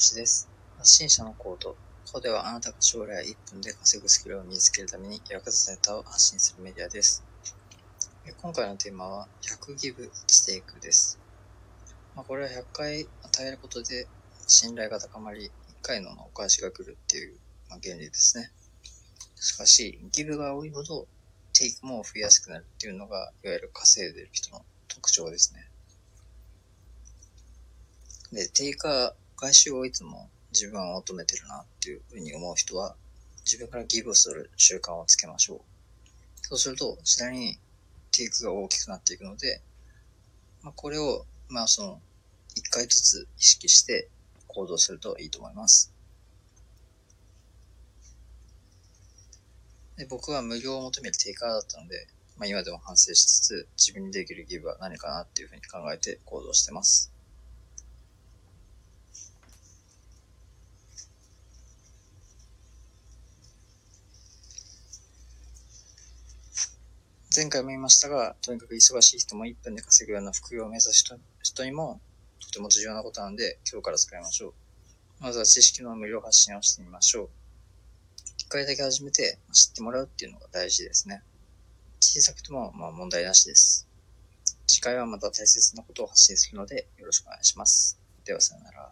しです。発信者のコード。ここではあなたが将来1分で稼ぐスキルを身につけるために役立つネタを発信するメディアです。今回のテーマは100ギブしていくです。まあ、これは100回与えることで信頼が高まり、1回のお返しが来るっていう、まあ、原理ですね。しかし、ギブが多いほどテイクも増えやすくなるっていうのが、いわゆる稼いでる人の特徴ですね。で、定価回収をいつも自分は求めてるなっていうふうに思う人は、自分からギブする習慣をつけましょう。そうすると、次第にテイクが大きくなっていくので、まあ、これを、まあその、一回ずつ意識して行動するといいと思います。で僕は無料を求めるテイカーだったので、まあ、今でも反省しつつ、自分にできるギブは何かなっていうふうに考えて行動してます。前回も言いましたが、とにかく忙しい人も1分で稼ぐような副業を目指す人にもとても重要なことなので、今日から使いましょう。まずは知識の無料発信をしてみましょう。一回だけ始めて知ってもらうっていうのが大事ですね。小さくてもまあ問題なしです。次回はまた大切なことを発信するのでよろしくお願いします。ではさよなら。